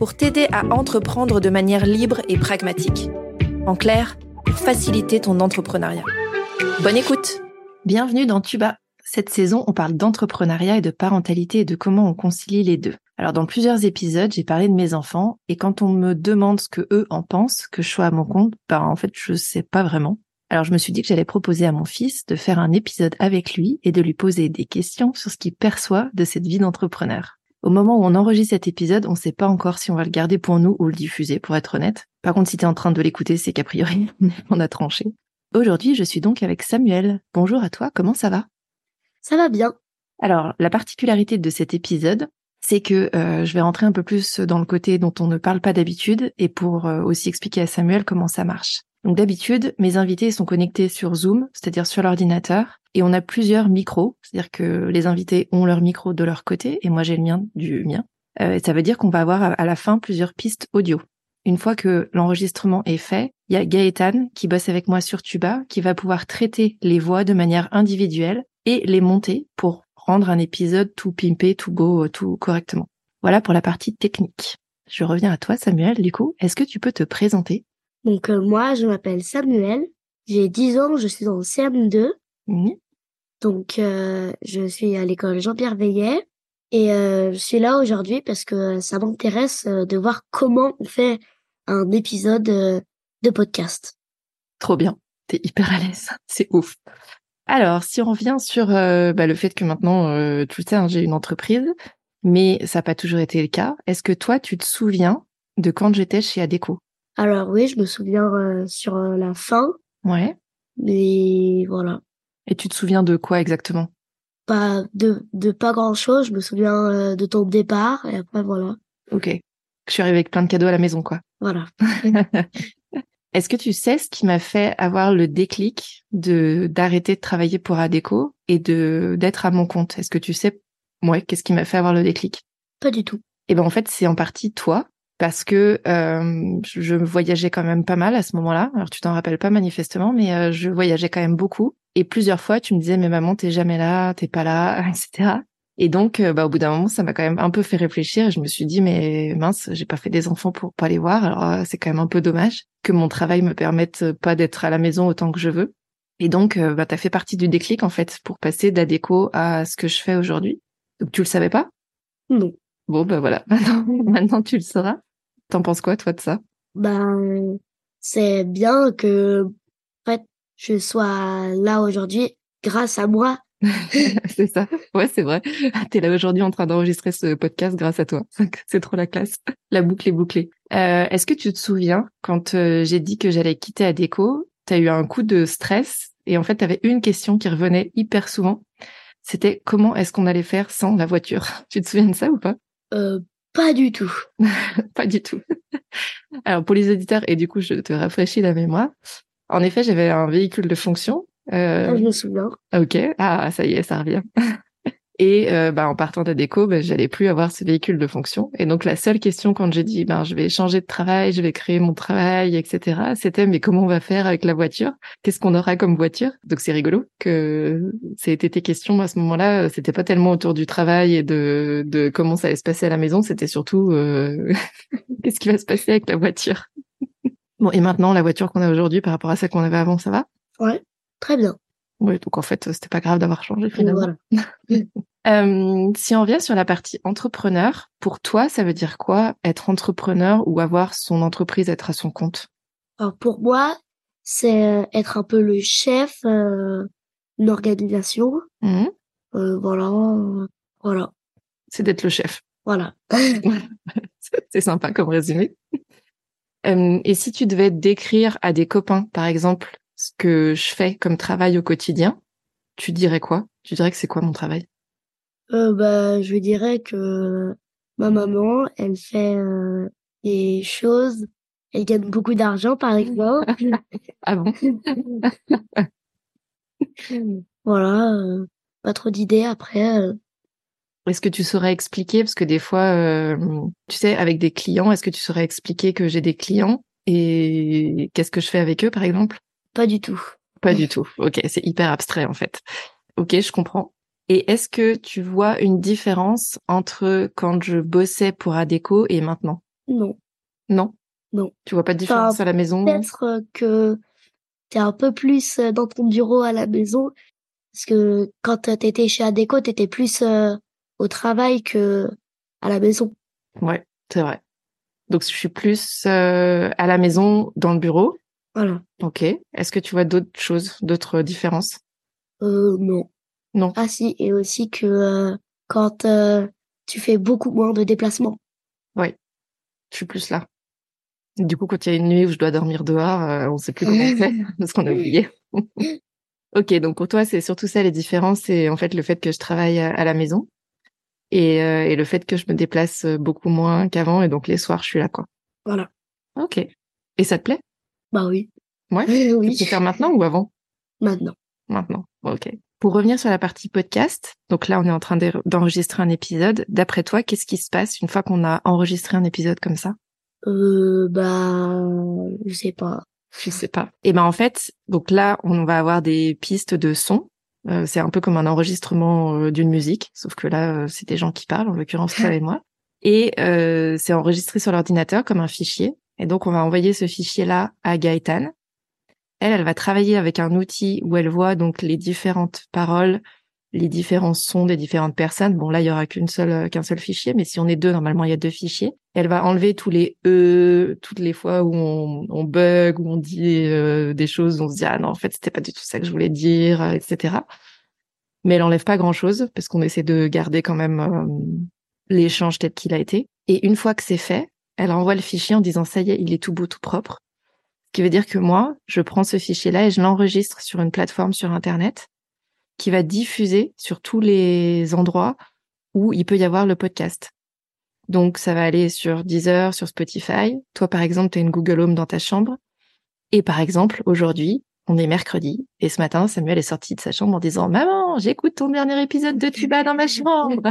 pour t'aider à entreprendre de manière libre et pragmatique. En clair, pour faciliter ton entrepreneuriat. Bonne écoute Bienvenue dans Tuba. Cette saison, on parle d'entrepreneuriat et de parentalité et de comment on concilie les deux. Alors dans plusieurs épisodes, j'ai parlé de mes enfants et quand on me demande ce que eux en pensent, que je sois à mon compte, ben en fait je sais pas vraiment. Alors je me suis dit que j'allais proposer à mon fils de faire un épisode avec lui et de lui poser des questions sur ce qu'il perçoit de cette vie d'entrepreneur. Au moment où on enregistre cet épisode, on ne sait pas encore si on va le garder pour nous ou le diffuser, pour être honnête. Par contre, si tu es en train de l'écouter, c'est qu'a priori, on a tranché. Aujourd'hui, je suis donc avec Samuel. Bonjour à toi, comment ça va? Ça va bien. Alors, la particularité de cet épisode, c'est que euh, je vais rentrer un peu plus dans le côté dont on ne parle pas d'habitude et pour euh, aussi expliquer à Samuel comment ça marche. Donc d'habitude, mes invités sont connectés sur Zoom, c'est-à-dire sur l'ordinateur, et on a plusieurs micros, c'est-à-dire que les invités ont leur micro de leur côté et moi j'ai le mien du mien. Euh, ça veut dire qu'on va avoir à la fin plusieurs pistes audio. Une fois que l'enregistrement est fait, il y a Gaëtan qui bosse avec moi sur Tuba, qui va pouvoir traiter les voix de manière individuelle et les monter pour rendre un épisode tout pimpé, tout beau, tout correctement. Voilà pour la partie technique. Je reviens à toi Samuel, du coup, est-ce que tu peux te présenter? Donc euh, moi, je m'appelle Samuel, j'ai 10 ans, je suis en CM2 donc, euh, je suis à l'école Jean-Pierre Veillet. Et euh, je suis là aujourd'hui parce que ça m'intéresse euh, de voir comment on fait un épisode de podcast. Trop bien, t'es hyper à l'aise, c'est ouf. Alors, si on revient sur bah, le fait que maintenant, tu sais, hein, j'ai une entreprise, mais ça n'a pas toujours été le cas. Est-ce que toi, tu te souviens de quand j'étais chez Adeco Alors oui, je me souviens sur la fin. Ouais. Mais voilà. Et tu te souviens de quoi exactement? Pas de, de pas grand chose. Je me souviens euh, de ton départ et après voilà. Ok. Je suis arrivée avec plein de cadeaux à la maison, quoi. Voilà. Est-ce que tu sais ce qui m'a fait avoir le déclic de d'arrêter de travailler pour Adeco et de d'être à mon compte? Est-ce que tu sais, ouais, qu'est-ce qui m'a fait avoir le déclic? Pas du tout. Eh ben en fait, c'est en partie toi, parce que euh, je voyageais quand même pas mal à ce moment-là. Alors tu t'en rappelles pas manifestement, mais euh, je voyageais quand même beaucoup. Et plusieurs fois, tu me disais, mais maman, t'es jamais là, t'es pas là, etc. Et donc, euh, bah, au bout d'un moment, ça m'a quand même un peu fait réfléchir. Et je me suis dit, mais mince, j'ai pas fait des enfants pour pas les voir. Alors, euh, c'est quand même un peu dommage que mon travail me permette pas d'être à la maison autant que je veux. Et donc, euh, bah, t'as fait partie du déclic, en fait, pour passer d'Adeco à ce que je fais aujourd'hui. Donc, tu le savais pas? Non. Bon, bah voilà. Maintenant, maintenant tu le sauras. T'en penses quoi, toi, de ça? Ben, c'est bien que je sois là aujourd'hui grâce à moi. c'est ça. Ouais, c'est vrai. T'es là aujourd'hui en train d'enregistrer ce podcast grâce à toi. C'est trop la classe. La boucle est bouclée. Euh, Est-ce que tu te souviens quand euh, j'ai dit que j'allais quitter Adeco, t'as eu un coup de stress et en fait t'avais une question qui revenait hyper souvent. C'était comment est-ce qu'on allait faire sans la voiture? Tu te souviens de ça ou pas? Euh, Pas du tout. pas du tout. Alors pour les auditeurs et du coup je te rafraîchis la mémoire. En effet, j'avais un véhicule de fonction. Euh... Ah, je me souviens. Ok. Ah, ça y est, ça revient. Et euh, bah, en partant de déco, bah, j'allais plus avoir ce véhicule de fonction. Et donc la seule question quand j'ai dit, ben je vais changer de travail, je vais créer mon travail, etc. C'était mais comment on va faire avec la voiture? Qu'est-ce qu'on aura comme voiture? Donc c'est rigolo que c'était tes questions à ce moment-là. C'était pas tellement autour du travail et de, de comment ça allait se passer à la maison. C'était surtout euh... qu'est-ce qui va se passer avec la voiture? Bon, et maintenant, la voiture qu'on a aujourd'hui par rapport à celle qu'on avait avant, ça va? Ouais, très bien. Oui, donc en fait, c'était pas grave d'avoir changé finalement. euh, si on revient sur la partie entrepreneur, pour toi, ça veut dire quoi être entrepreneur ou avoir son entreprise, être à son compte? Alors pour moi, c'est euh, être un peu le chef euh, d'une organisation. Mmh. Euh, voilà, voilà. C'est d'être le chef. Voilà. c'est sympa comme résumé. Et si tu devais décrire à des copains, par exemple, ce que je fais comme travail au quotidien, tu dirais quoi? Tu dirais que c'est quoi mon travail? Euh, Bah, je dirais que ma maman, elle fait euh, des choses elle gagne beaucoup d'argent, par exemple. ah bon? Voilà, euh, pas trop d'idées après. Euh. Est-ce que tu saurais expliquer, parce que des fois, euh, tu sais, avec des clients, est-ce que tu saurais expliquer que j'ai des clients? Et qu'est-ce que je fais avec eux, par exemple? Pas du tout. Pas du tout. Ok, c'est hyper abstrait en fait. Ok, je comprends. Et est-ce que tu vois une différence entre quand je bossais pour Adeco et maintenant? Non. Non? Non. Tu vois pas de différence à la maison? Peut-être que tu es un peu plus dans ton bureau à la maison. Parce que quand tu étais chez Adeco, tu étais plus au travail que à la maison. Ouais, c'est vrai. Donc je suis plus à la maison dans le bureau? Voilà. Ok. Est-ce que tu vois d'autres choses, d'autres différences? Euh non. Non. Ah si, et aussi que euh, quand euh, tu fais beaucoup moins de déplacements. Oui, je suis plus là. Du coup, quand il y a une nuit où je dois dormir dehors, euh, on sait plus comment on fait parce qu'on a oublié. ok, donc pour toi, c'est surtout ça les différences, c'est en fait le fait que je travaille à la maison et, et le fait que je me déplace beaucoup moins qu'avant et donc les soirs, je suis là quoi. Voilà. Ok. Et ça te plaît? Bah oui. Ouais. oui. Tu peux faire maintenant ou avant? Maintenant. Maintenant. Ok. Pour revenir sur la partie podcast, donc là on est en train d'enregistrer un épisode. D'après toi, qu'est-ce qui se passe une fois qu'on a enregistré un épisode comme ça? Euh bah je sais pas. Je sais pas. Et ben en fait, donc là on va avoir des pistes de son. Euh, c'est un peu comme un enregistrement euh, d'une musique, sauf que là euh, c'est des gens qui parlent, en l'occurrence toi et moi. Et c'est enregistré sur l'ordinateur comme un fichier. Et donc on va envoyer ce fichier là à Gaëtan elle, elle va travailler avec un outil où elle voit donc les différentes paroles, les différents sons des différentes personnes. Bon, là, il y aura qu'une seule, euh, qu'un seul fichier, mais si on est deux, normalement, il y a deux fichiers. Elle va enlever tous les e, toutes les fois où on, bug, où on dit euh, des choses, on se dit ah non, en fait, c'était pas du tout ça que je voulais dire, euh, etc. Mais elle enlève pas grand chose parce qu'on essaie de garder quand même l'échange tel qu'il a été. Et une fois que c'est fait, elle envoie le fichier en disant ça y est, il est tout beau, tout propre. Ce qui veut dire que moi, je prends ce fichier-là et je l'enregistre sur une plateforme sur Internet qui va diffuser sur tous les endroits où il peut y avoir le podcast. Donc, ça va aller sur Deezer, sur Spotify. Toi, par exemple, tu as une Google Home dans ta chambre. Et par exemple, aujourd'hui, on est mercredi. Et ce matin, Samuel est sorti de sa chambre en disant, maman, j'écoute ton dernier épisode de Tuba dans ma chambre.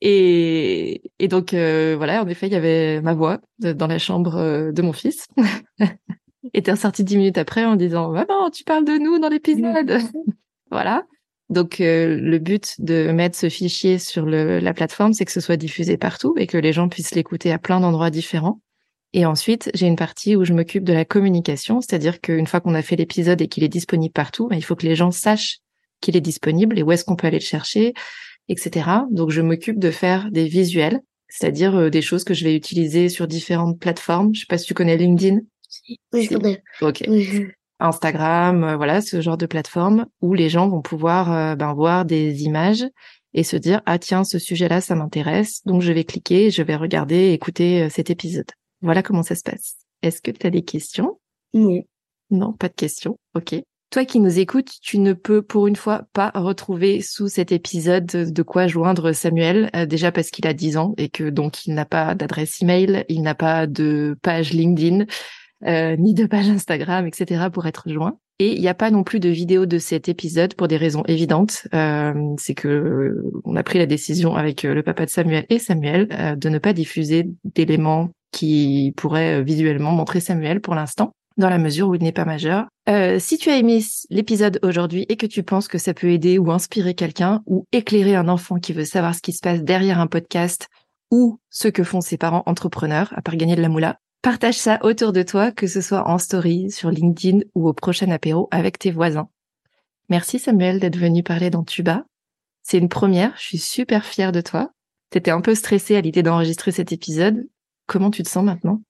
Et, donc, euh, voilà, en effet, il y avait ma voix dans la chambre euh, de mon fils. et t'es ressorti dix minutes après en disant maman tu parles de nous dans l'épisode voilà. Donc euh, le but de mettre ce fichier sur le, la plateforme c'est que ce soit diffusé partout et que les gens puissent l'écouter à plein d'endroits différents. Et ensuite j'ai une partie où je m'occupe de la communication c'est-à-dire qu'une fois qu'on a fait l'épisode et qu'il est disponible partout ben, il faut que les gens sachent qu'il est disponible et où est-ce qu'on peut aller le chercher etc donc je m'occupe de faire des visuels c'est-à-dire euh, des choses que je vais utiliser sur différentes plateformes. Je sais pas si tu connais LinkedIn oui, je. Instagram, euh, voilà, ce genre de plateforme où les gens vont pouvoir euh, ben, voir des images et se dire ah tiens ce sujet-là ça m'intéresse donc je vais cliquer, je vais regarder, écouter euh, cet épisode. Voilà comment ça se passe. Est-ce que tu as des questions? Non. Non, pas de questions. Ok. Toi qui nous écoutes, tu ne peux pour une fois pas retrouver sous cet épisode de quoi joindre Samuel, déjà parce qu'il a 10 ans et que donc il n'a pas d'adresse email, il n'a pas de page LinkedIn, euh, ni de page Instagram, etc. pour être joint. Et il n'y a pas non plus de vidéo de cet épisode pour des raisons évidentes. Euh, c'est que euh, on a pris la décision avec le papa de Samuel et Samuel de ne pas diffuser d'éléments qui pourraient visuellement montrer Samuel pour l'instant, dans la mesure où il n'est pas majeur. si tu as aimé l'épisode aujourd'hui et que tu penses que ça peut aider ou inspirer quelqu'un ou éclairer un enfant qui veut savoir ce qui se passe derrière un podcast ou ce que font ses parents entrepreneurs à part gagner de la moula, Partage ça autour de toi, que ce soit en story, sur LinkedIn ou au prochain apéro avec tes voisins. Merci Samuel d'être venu parler dans Tuba. C'est une première, je suis super fière de toi. T'étais un peu stressée à l'idée d'enregistrer cet épisode. Comment tu te sens maintenant?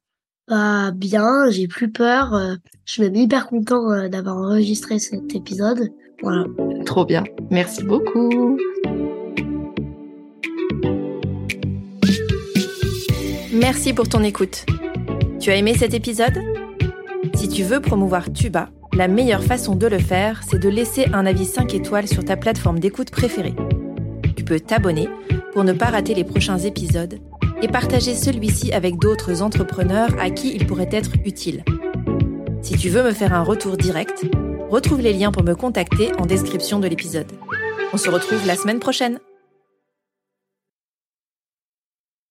Bah bien, j'ai plus peur. Euh, je suis même hyper content euh, d'avoir enregistré cet épisode. Voilà. Trop bien. Merci beaucoup. Merci pour ton écoute. Tu as aimé cet épisode? Si tu veux promouvoir Tuba, la meilleure façon de le faire, c'est de laisser un avis 5 étoiles sur ta plateforme d'écoute préférée. Tu peux t'abonner pour ne pas rater les prochains épisodes et partager celui-ci avec d'autres entrepreneurs à qui il pourrait être utile. Si tu veux me faire un retour direct, retrouve les liens pour me contacter en description de l'épisode. On se retrouve la semaine prochaine.